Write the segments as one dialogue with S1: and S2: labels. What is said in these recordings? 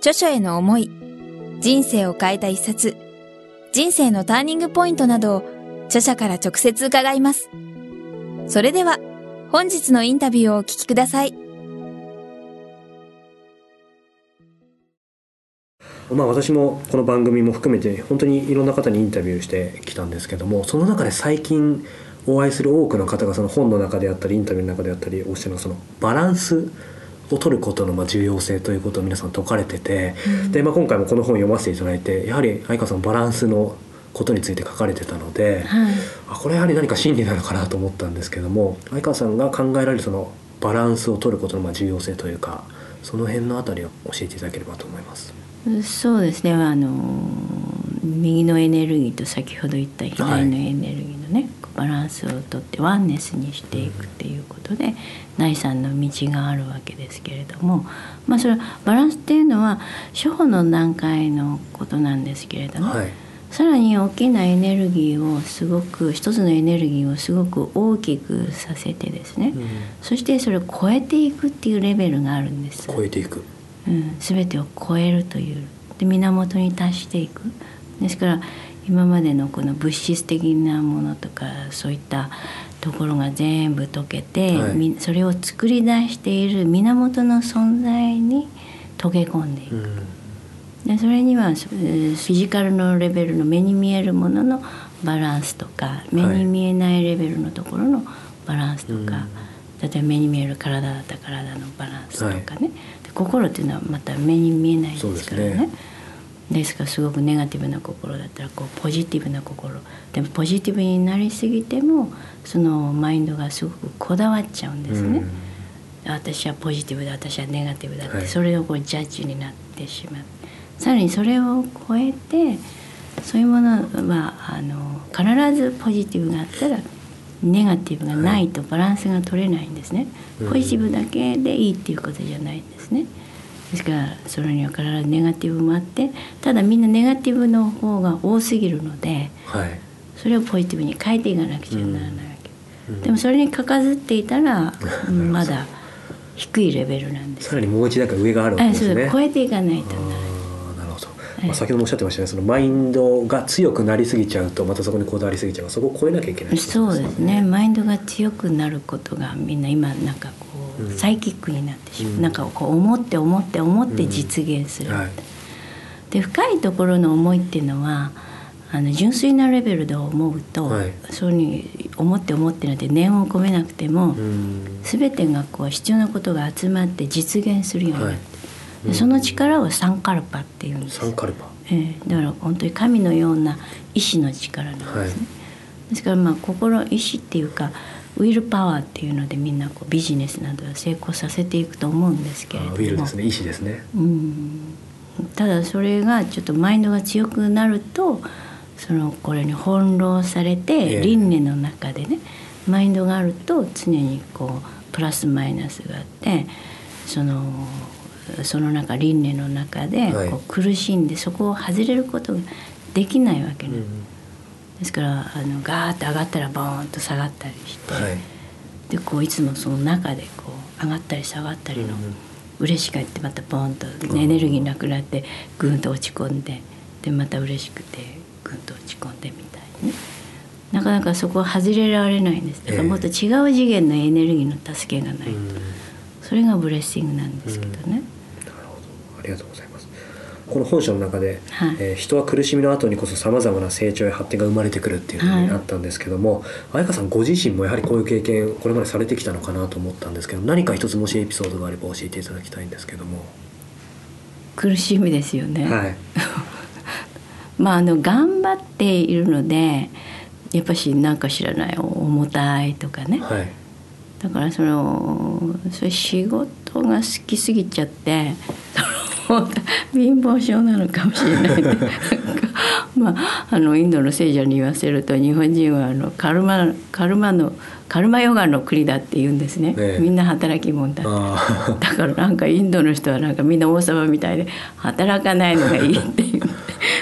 S1: 著書への思い、人生を変えた一冊、人生のターニングポイントなどを著者から直接伺います。それでは、本日のインタビューをお聞きください。
S2: まあ私もこの番組も含めて本当にいろんな方にインタビューしてきたんですけどもその中で最近お会いする多くの方がその本の中であったりインタビューの中であったりおっしゃるのそのバランスを取ることのまあ重要性ということを皆さん説かれてて、うん、で、まあ、今回もこの本を読ませていただいてやはり相川さんバランスのことについて書かれてたので、はい、あこれやはり何か真理なのかなと思ったんですけども相川さんが考えられるそのバランスを取ることのまあ重要性というかその辺のあたりを教えていただければと思います。
S3: そうですね。あの右のエネルギーと先ほど言った左のエネルギーのね、はい、バランスをとってワンネスにしていくっていうことで、第三の道があるわけですけれども、まあ、それはバランスっていうのは初歩の段階のことなんですけれども、はい、さらに大きなエネルギーをすごく一つのエネルギーをすごく大きくさせてですね、うん、そしてそれを超えていくっていうレベルがあるんです。
S2: 超えていく、
S3: うん、全てを超えるという。で源に達していく。ですから今までのこの物質的なものとかそういったところが全部溶けて、はい、それを作り出している源の存在に溶け込んでいく。うん。でそれにはフィジカルのレベルの目に見えるもののバランスとか目に見えないレベルのところのバランスとか、はい、例えば目に見える体だったら体のバランスとかね、はい、心っていうのはまた目に見えないですからね。ですからすごくネガティブな心。だったらこうポジティブな心。でもポジティブになりすぎてもそのマインドがすごくこだわっちゃうんですね。私はポジティブだ私はネガティブだって、はい、それをこうジャッジになってしまう。さらにそれを超えてそういうものはあの必ずポジティブがあったらネガティブがないとバランスが取れないんですね、はい、ポジティブだけでいいっていうことじゃないんですね。ですからそれには必ずネガティブもあってただみんなネガティブの方が多すぎるので、はい、それをポジティブに変えていかなくちゃならないわけ、うん、でもそれにかかずっていたら、うん、まだ低いレベルなんです。
S2: さらにもう一段階上があるわけですね。
S3: 超えていかないとなら
S2: まあ、先ほどもおっしゃってましたね。そのマインドが強くなりすぎちゃうとまたそこにこだわりすぎちゃう。そこを超えなきゃいけない、
S3: ね、そうですね。マインドが強くなることがみんな今なんかこう、うん、サイキックになってしまう、うん、なんかこう思って思って思って実現する、うんはい、で深いところの思いっていうのはあの純粋なレベルで思うと、はい、そうに思って思ってなんて念を込めなくても、うん、全てがこう必要なことが集まって実現するようになって、はい、その力をサンカルパっていうんです。
S2: サンカルパ
S3: えー、だから本当に神のような意志の力なんですね。はい、ですからまあ心意志っていうかウィルパワーっていうのでみんなこうビジネスなどは成功させていくと思うんですけれども。ウ
S2: ィルですね意志ですね。
S3: うんただそれがちょっとマインドが強くなるとそのこれに翻弄されて輪廻の中でねマインドがあると常にこうプラスマイナスがあってそのその中輪廻の中でこう苦しんでそこを外れることができないわけね、ですからあのガーッと上がったらボーンと下がったりして、はい、でこういつもその中でこう上がったり下がったりの、嬉しかってまたボーンとエネルギーなくなってグンと落ち込んででまた嬉しくてグンと落ち込んでみたいに、ね、なかなかそこは外れられないんです。だからもっと違う次元のエネルギーの助けがないと、それがブレッシングなんですけどね。
S2: ありがとうございます。この本書の中で、はい、えー、人は苦しみの後にこそさまざまな成長や発展が生まれてくるっていうふうにあったんですけども、はい、香さんご自身もやはりこういう経験これまでされてきたのかなと思ったんですけど何か一つもしエピソードがあれば教えていただきたいんですけども。
S3: 苦しみですよね、
S2: はい、
S3: まああの頑張っているのでやっぱし何か知らない重たいとかね、はい、だからそのそれ仕事が好きすぎちゃって貧乏症なのかもしれない、ね、まああのインドの聖者に言わせると日本人はあのカルマカルマのカルマヨガの国だって言うんですね、ええ、みんな働き者。だだからなんかインドの人はなんかみんな王様みたいで働かないのがいいっていう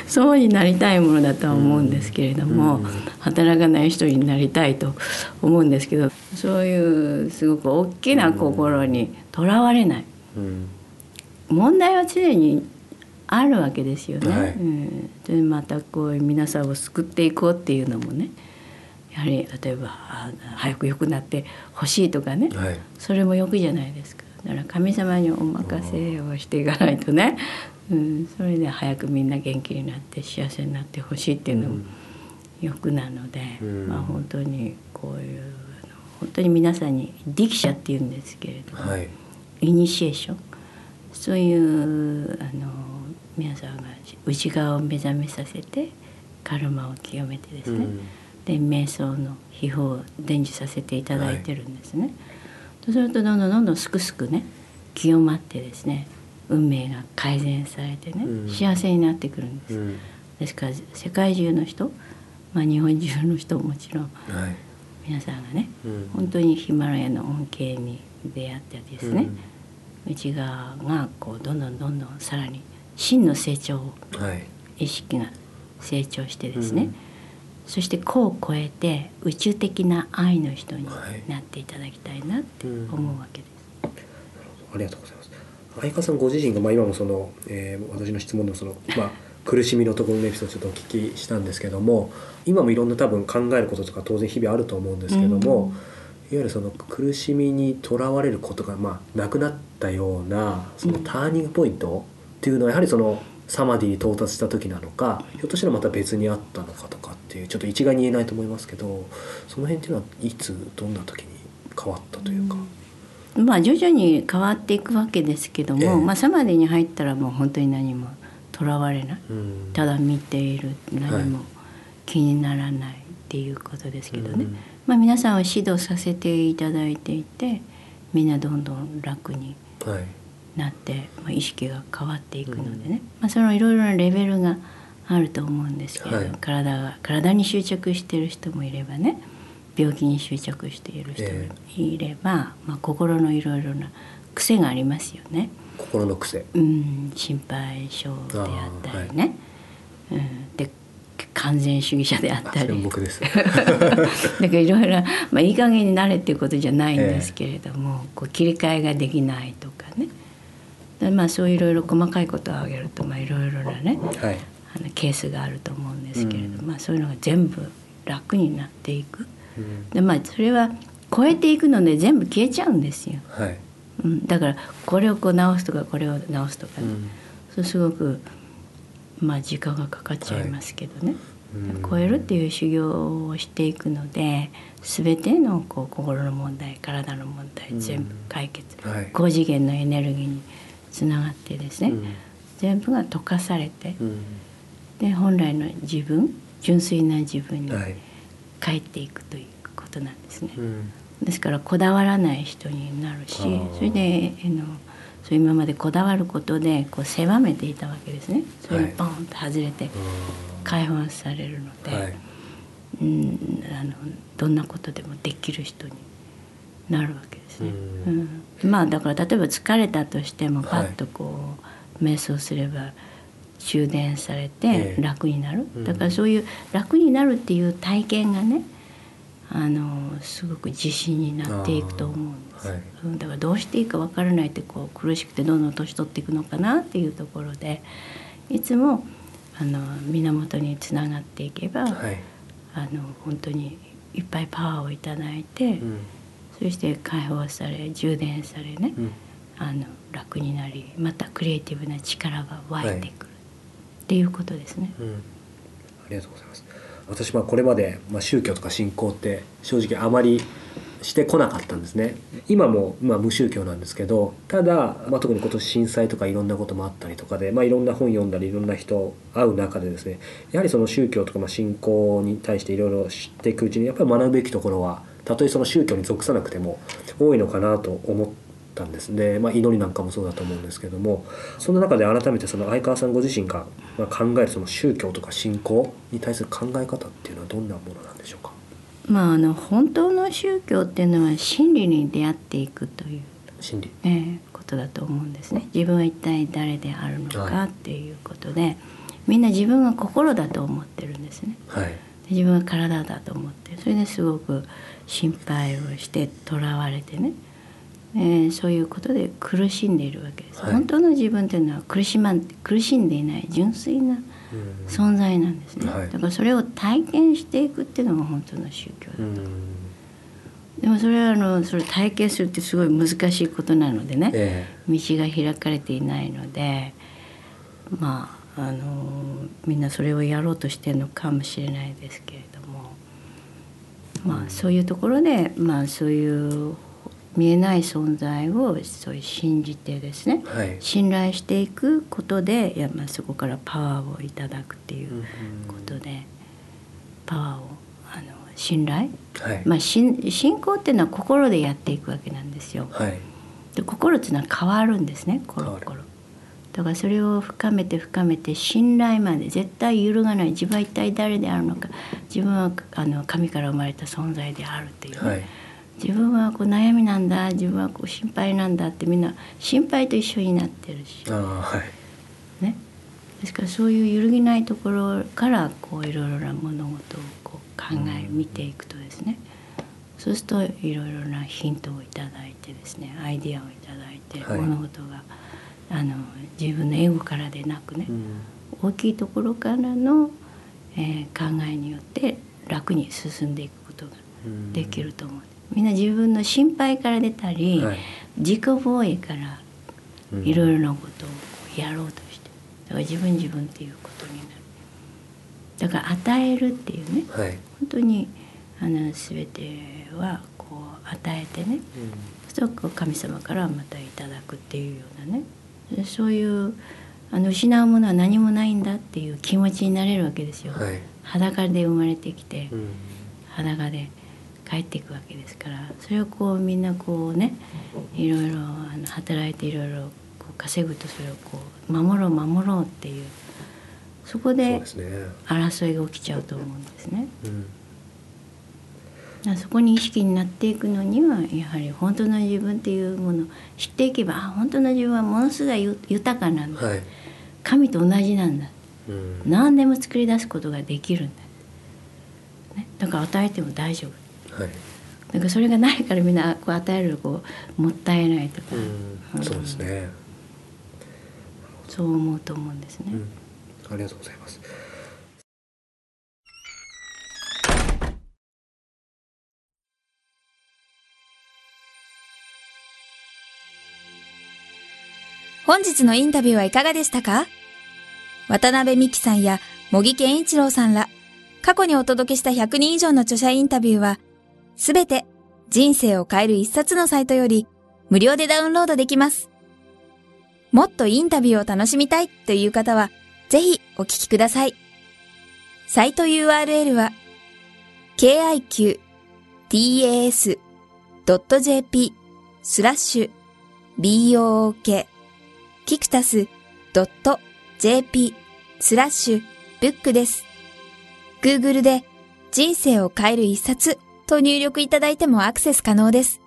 S3: そうになりたいものだとは思うんですけれども、うん、働かない人になりたいと思うんですけどそういうすごく大きな心にとらわれない、うん、問題は常にあるわけですよね。はい、うん、でまたこう皆さんを救っていこうっていうのもねやはり例えば早く良くなってほしいとかね、はい、それも欲じゃないですか。だから神様にお任せをしていかないとね、うん、それで早くみんな元気になって幸せになってほしいっていうのも欲なので、うん、まあ本当にこういう本当に皆さんに「力者」っていうんですけれども、はい、イニシエーション？そういうあの皆さんが内側を目覚めさせてカルマを清めてですね、うん。で瞑想の秘宝を伝授させていただいてるんですね。はい、そうするとどんどんどんどんすくすくね清まってですね運命が改善されてね、うん、幸せになってくるんです。うん、ですから世界中の人、まあ、日本中の人ももちろん、はい、皆さんがね、うん、本当にヒマラヤの恩恵に出会ってですね、内側がこうどんどんどんどんさらに真の成長を、はい、意識が成長してですね、そして個を超えて宇宙的な愛の人になっていただきたいなって思うわけです。
S2: はいうん、ありがとうございます。相川さんご自身がまあ今もその、えー、私の質問のそのまあ苦しみのところのエピソードちょっとお聞きしたんですけども今もいろんな多分考えることとか当然日々あると思うんですけども、うん、ゆるその苦しみにとらわれることがまあなくなったようなそのターニングポイントっていうのはやはりそのサマディに到達した時なのかひょっとしたらまた別にあったのかとかっていうちょっと一概に言えないと思いますけどその辺っていうのはいつどんな時に変わったというか？
S3: うん、まあ徐々に変わっていくわけですけども、えー、まあ、サマディに入ったらもう本当に何もとらわれない、うん、ただ見ている何も気にならないっていうことですけどね、まあ、皆さんは指導させていただいていてみんなどんどん楽に。はい。なって、まあ、意識が変わっていくのでね、まあ、そのいろいろなレベルがあると思うんですけど、はい、体が体に執着してる人もいればね病気に執着している人もいれば、えー、まあ、心のいろいろな癖がありますよね。
S2: 心の癖、
S3: うん、心配性であったりね、はい、うん、で完全主義者であったり
S2: 僕です。だ
S3: からいろいろ、まあ、いい加減になれっていうことじゃないんですけれども、えー、こう切り替えができないとかね。でまあそういろいろ細かいことを挙げるとまあいろいろなね、はい、あのケースがあると思うんですけれど、うん、まあそういうのが全部楽になっていく、うん、でまあそれは超えていくので全部消えちゃうんですよ、はい。うん、だからこれをこう直すとかこれを直すとかね、うん、そうすごくまあ時間がかかっちゃいますけどね、はい、超えるっていう修行をしていくので全てのこう心の問題体の問題全部解決、はい、高次元のエネルギーにつながってですね、うん、全部が溶かされて、うん、で本来の自分純粋な自分に帰っていくということなんですね。ですからこだわらない人になるしそれであのそう今までこだわることでこう狭めていたわけですね。それがポンと外れて解放されるので、はい、うんあのどんなことでもできる人になるわけですね。うん、まあだから例えば疲れたとしてもパッとこう、瞑想すれば充電されて楽になる、だからそういう楽になるっていう体験がねあのすごく自信になっていくと思うんです、はい、だからどうしていいか分からないってこう苦しくてどんどん年取っていくのかなっていうところでいつもあの源につながっていけば、はい、あの本当にいっぱいパワーを頂いて、うん。そして解放され充電されね、うん、あの楽になりまたクリエイティブな力が湧いてくる、はい、っていうことですね、うん、あ
S2: りがとうございます私はこれまで、ま、宗教とか信仰って正直あまりしてこなかったんですね。今も、まあ、無宗教なんですけどただ、まあ、特に今年震災とかいろんなこともあったりとかで、まあ、いろんな本読んだりいろんな人会う中でですねやはりその宗教とか、まあ、信仰に対していろいろ知っていくうちにやっぱり学ぶべきところはたとえその宗教に属さなくても多いのかなと思ってったんです。で、まあ、祈りなんかもそうだと思うんですけどもその中で改めてその相川さんご自身がまあ考えるその宗教とか信仰に対する考え方っていうのはどんなものなんでしょうか？
S3: まああの本当の宗教っていうのは真理に出会っていくという、
S2: 真理。
S3: えーことだと思うんですね。自分は一体誰であるのかっていうことで、みんな自分が心だと思ってるんですね。
S2: はい。
S3: で自分は体だと思ってそれですごく心配をしてとらわれてね、えーそういうことで苦しんでいるわけです、
S2: はい。
S3: 本当の自分というのは苦しまん苦しんでいない純粋な
S2: うん。
S3: 存在なんですね、
S2: はい。
S3: だからそれを体験していくっていうのが本当の宗教だ、
S2: うん。
S3: でもそれはあのそれを体験するってすごい難しいことなのでね、
S2: え
S3: 道が開かれていないのでまああのみんなそれをやろうとしてるのかもしれないですけれども。まあそういうところでまあそういう見えない存在をそういう信じてですね
S2: えはい。
S3: 信頼していくことでいやまあそこからパワーをいただくっていうことでパワーをあの信頼？
S2: はい。
S3: まあ信信仰っていうのは心でやっていくわけなんですよ。
S2: はい。
S3: で心っていうのは変わるんですねコロコロ。だからそれを深めて深めて信頼まで絶対揺るがない自分は一体誰であるのか自分はあの神から生まれた存在であるっていうね、
S2: はい
S3: 自分はこう悩みなんだ自分はこう心配なんだってみんな心配と一緒になってるし。
S2: はい。
S3: ね。ですからそういう揺るぎないところからこういろいろな物事をこう考え見ていくとですね。そうするといろいろなヒントをいただいてですねアイディアをいただいて、
S2: はい。
S3: 物事があの自分のエゴからでなくね、
S2: うん。
S3: 大きいところからの、えー考えによって楽に進んでいくことが
S2: うん。
S3: できると思う。みんな自分の心配から出たり、
S2: はい。
S3: 自己防衛から
S2: うん。
S3: いろいろなことをやろうとしてだから自分自分っていうことになる。だから与えるっていうね
S2: はい。
S3: 本当にあの全てはこう与えてねそうするとこう神様からまたいただくっていうようなねでそういうあの失うものは何もないんだっていう気持ちになれるわけですよ、
S2: はい。
S3: 裸で生まれてきて、
S2: うん。
S3: 裸で帰っていくわけですからそれをこうみんなこうねいろいろあの働いていろいろこう稼ぐとそれをこう守ろう守ろうっていうそこ
S2: そう
S3: で争いが起きちゃうと思うんですね。
S2: うん。
S3: だからそこに意識になっていくのにはやはり本当の自分っていうものを知っていけばあ本当の自分はものすごいゆ豊かなんだ、
S2: はい。
S3: 神と同じなんだ。
S2: うん。
S3: 何でも作り出すことができるんだ、ね、だから与えても大丈夫
S2: はい。
S3: だからそれがないからみんなこう与えるこうもったいないとか、
S2: うん。そうですね。
S3: そう思うと思うんですね。
S2: うん。ありがとうございます。
S1: 本日のインタビューはいかがでしたか？渡辺美希さんや茂木健一郎さんら、過去にお届けした100人以上の著者インタビューは、すべて人生を変える一冊のサイトより無料でダウンロードできます。もっとインタビューを楽しみたいという方は、ぜひお聞きください。サイト URL は、kiqtas.jp スラッシュ book キクタス .jp スラッシュブックです。Google で人生を変える一冊と入力いただいてもアクセス可能です。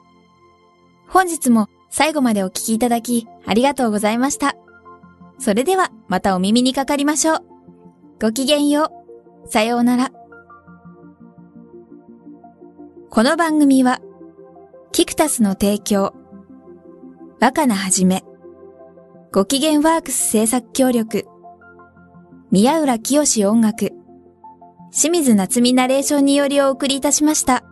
S1: 本日も最後までお聞きいただきありがとうございました。それではまたお耳にかかりましょう。ごきげんよう。さようなら。この番組は、キクタスの提供、若菜はじめ、ご機嫌ワークス制作協力、宮浦清志音楽、清水夏美ナレーションによりお送りいたしました。